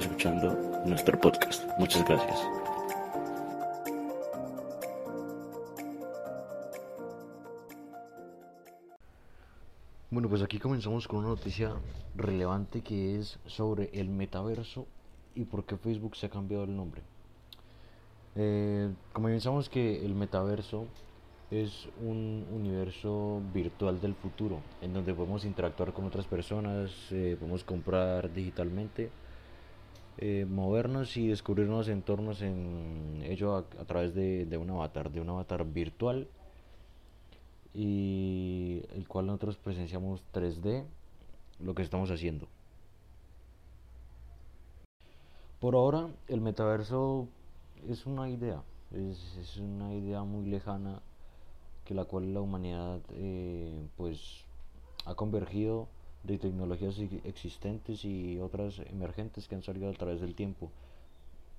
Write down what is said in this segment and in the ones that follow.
escuchando nuestro podcast. Muchas gracias. Bueno, pues aquí comenzamos con una noticia relevante que es sobre el metaverso y por qué Facebook se ha cambiado el nombre. Eh, comenzamos que el metaverso es un universo virtual del futuro, en donde podemos interactuar con otras personas, eh, podemos comprar digitalmente, eh, movernos y descubrir nuevos entornos en ello a, través de, de un avatar, de un avatar virtual y el cual nosotros presenciamos 3D lo que estamos haciendo. Por ahora el metaverso es una idea, es, es una idea muy lejana que la cual la humanidad eh, pues ha convergido de tecnologías existentes y otras emergentes que han salido a través del tiempo.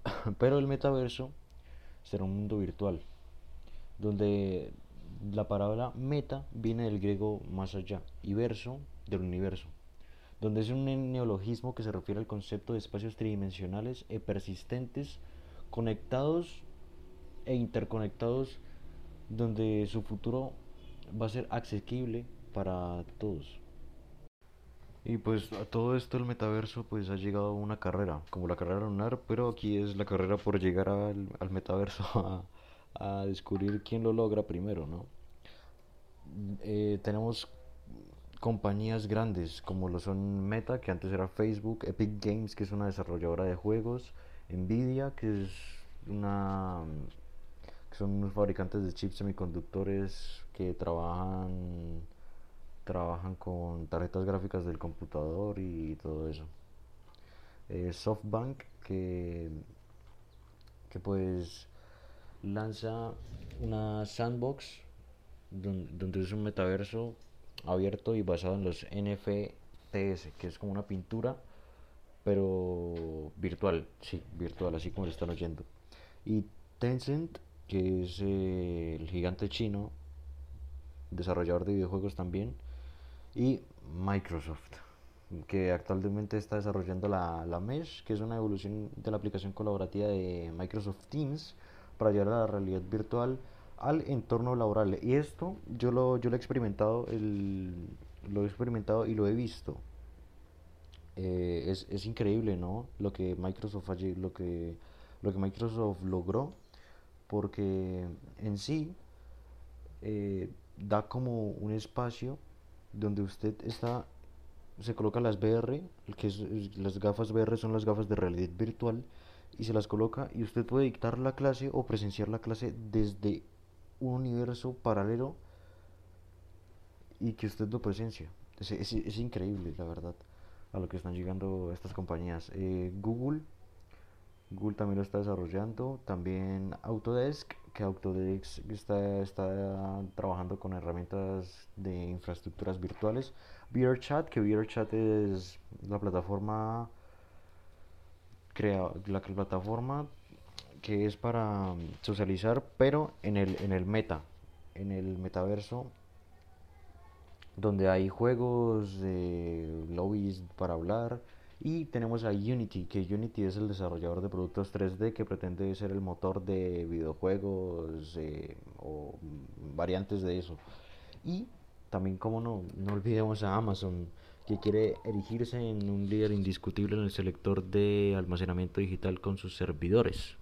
Pero el metaverso será un mundo virtual, donde la palabra meta viene del griego más allá y verso del universo, donde es un neologismo que se refiere al concepto de espacios tridimensionales e persistentes, conectados e interconectados, donde su futuro va a ser asequible para todos. Y pues a todo esto el metaverso pues ha llegado a una carrera, como la carrera lunar, pero aquí es la carrera por llegar al, metaverso a, a descubrir quién lo logra primero, ¿no? Eh, tenemos compañías grandes como lo son Meta, que antes era Facebook, Epic Games, que es una desarrolladora de juegos, Nvidia, que es una que son unos fabricantes de chips semiconductores que trabajan trabajan con tarjetas gráficas del computador y todo eso. Eh, SoftBank que que pues lanza una sandbox don- donde es un metaverso abierto y basado en los NFTs, que es como una pintura, pero virtual, sí, virtual, así como lo están oyendo. Y Tencent, que es eh, el gigante chino, desarrollador de videojuegos también, y Microsoft, que actualmente está desarrollando la, la Mesh, que es una evolución de la aplicación colaborativa de Microsoft Teams para llevar a la realidad virtual al entorno laboral. Y esto yo lo, yo lo he experimentado, el, lo he experimentado y lo he visto. Eh, es, es increíble, ¿no? Lo que Microsoft lo que, lo que Microsoft logró, porque en sí eh, da como un espacio donde usted está, se coloca las VR, que las gafas VR son las gafas de realidad virtual, y se las coloca y usted puede dictar la clase o presenciar la clase desde un universo paralelo y que usted lo presencia. Es, es- es increíble, la verdad, a lo que están llegando estas compañías. Eh, Google, Google también lo está desarrollando. También Autodesk, que Autodesk está, está trabajando con herramientas de infraestructuras virtuales. VRChat, que VRChat es la plataforma la plataforma que es para socializar, pero en el, en el meta, en el metaverso, donde hay juegos, lobbies para hablar. Y tenemos a Unity, que Unity es el desarrollador de productos 3D que pretende ser el motor de videojuegos eh, o variantes de eso. Y también, como no, no olvidemos a Amazon, que quiere erigirse en un líder indiscutible en el sector de almacenamiento digital con sus servidores.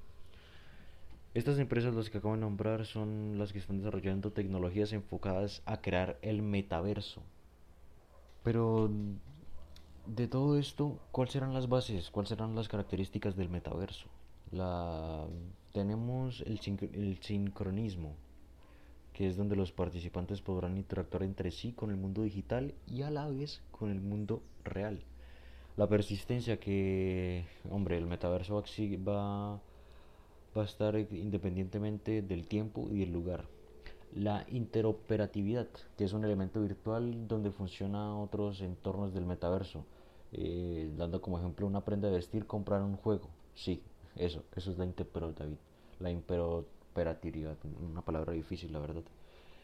Estas empresas, las que acabo de nombrar, son las que están desarrollando tecnologías enfocadas a crear el metaverso. Pero de todo esto, ¿cuáles serán las bases? ¿Cuáles serán las características del metaverso? Tenemos el, sincro- el sincronismo, que es donde los participantes podrán interactuar entre sí con el mundo digital y a la vez con el mundo real. La persistencia que, hombre, el metaverso va va a estar independientemente del tiempo y del lugar. La interoperatividad, que es un elemento virtual donde funciona otros entornos del metaverso. Eh, dando como ejemplo una prenda de vestir, comprar un juego. Sí, eso, eso es la interoperatividad. La interoperatividad, una palabra difícil, la verdad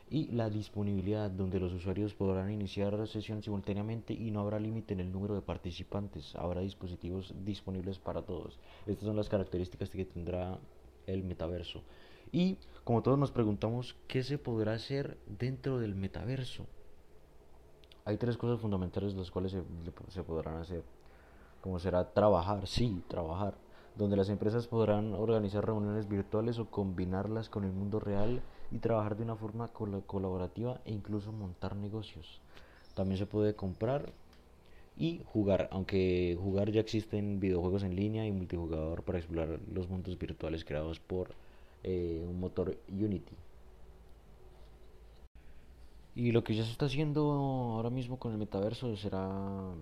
y la disponibilidad, donde los usuarios podrán iniciar sesión simultáneamente y no habrá límite en el número de participantes. Habrá dispositivos disponibles para todos. Estas son las características que tendrá el metaverso. Y como todos nos preguntamos, ¿qué se podrá hacer dentro del metaverso? Hay tres cosas fundamentales las cuales se, podrán hacer. Como será trabajar, sí, trabajar donde las empresas podrán organizar reuniones virtuales o combinarlas con el mundo real y trabajar de una forma colaborativa e incluso montar negocios. También se puede comprar y jugar, aunque jugar ya existen videojuegos en línea y multijugador para explorar los mundos virtuales creados por eh, un motor Unity. Y lo que ya se está haciendo ahora mismo con el metaverso será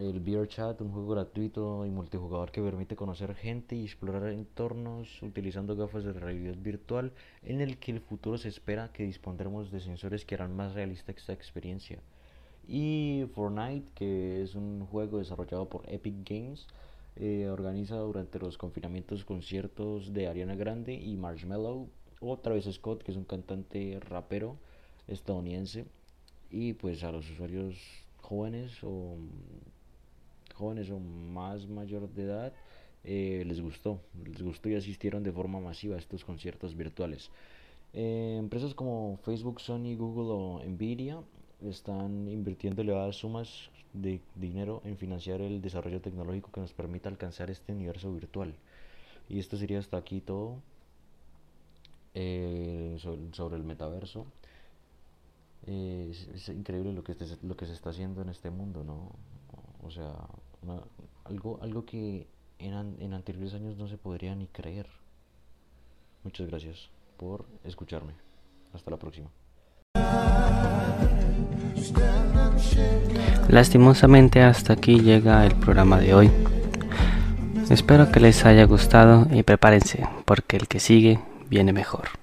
el Beer Chat, un juego gratuito y multijugador que permite conocer gente y explorar entornos utilizando gafas de realidad virtual, en el que el futuro se espera que dispondremos de sensores que harán más realista esta experiencia. Y Fortnite, que es un juego desarrollado por Epic Games, eh, organiza durante los confinamientos conciertos de Ariana Grande y Marshmello, o Travis Scott, que es un cantante rapero estadounidense, y pues a los usuarios jóvenes o jóvenes o más mayor de edad eh, les gustó, les gustó y asistieron de forma masiva a estos conciertos virtuales. Eh, empresas como Facebook, Sony, Google o Nvidia están invirtiendo elevadas sumas de dinero en financiar el desarrollo tecnológico que nos permita alcanzar este universo virtual. Y esto sería hasta aquí todo eh, sobre, el metaverso. Es, increíble lo que, lo que se está haciendo en este mundo, ¿no? O sea, algo, algo que en, en anteriores años no se podría ni creer. Muchas gracias por escucharme. Hasta la próxima. Lastimosamente hasta aquí llega el programa de hoy. Espero que les haya gustado y prepárense porque el que sigue viene mejor.